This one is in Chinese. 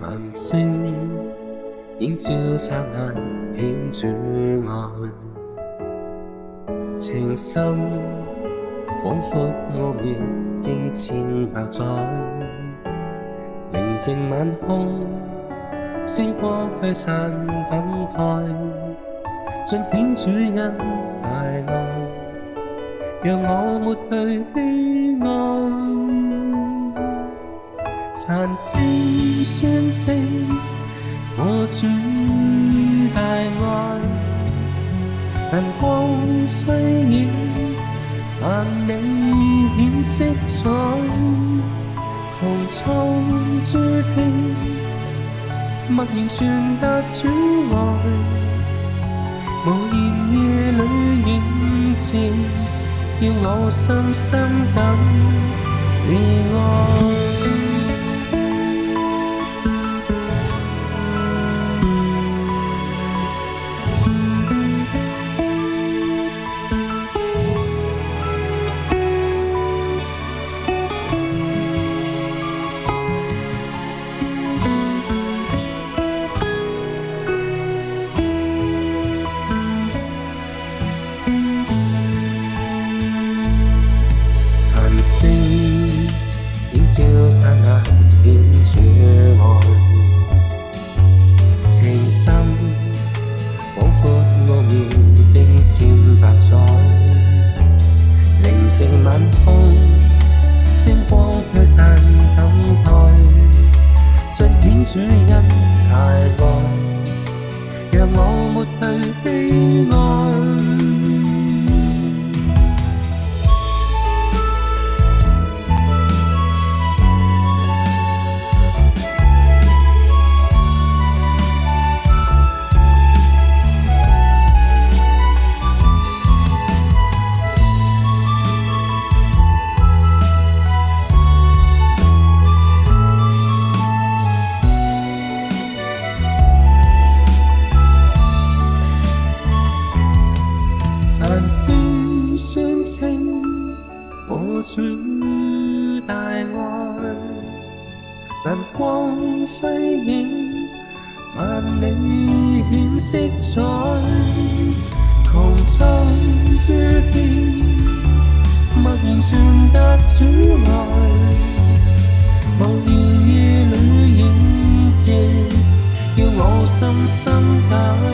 繁星映照刹那，显主爱；情深广阔奥妙，经千百载。宁静晚空，星光驱散感慨，尽显主恩大爱，让我抹去悲哀。繁星酸声，我转大爱，但光辉已，但你显色彩，红秋追忆，默然传达主爱，无言夜里影渐，叫我深深感你爱。雙眼點曙望，情深廣闊奧妙，經千百載，寧靜晚空，星光驅散等待，盡顯主恩大愛，讓我抹去悲哀。聲相稱，我主大愛，難光輝映，萬里顯色彩，穹蒼諸天，默然傳達主愛，無言意裏映照，叫我心心解。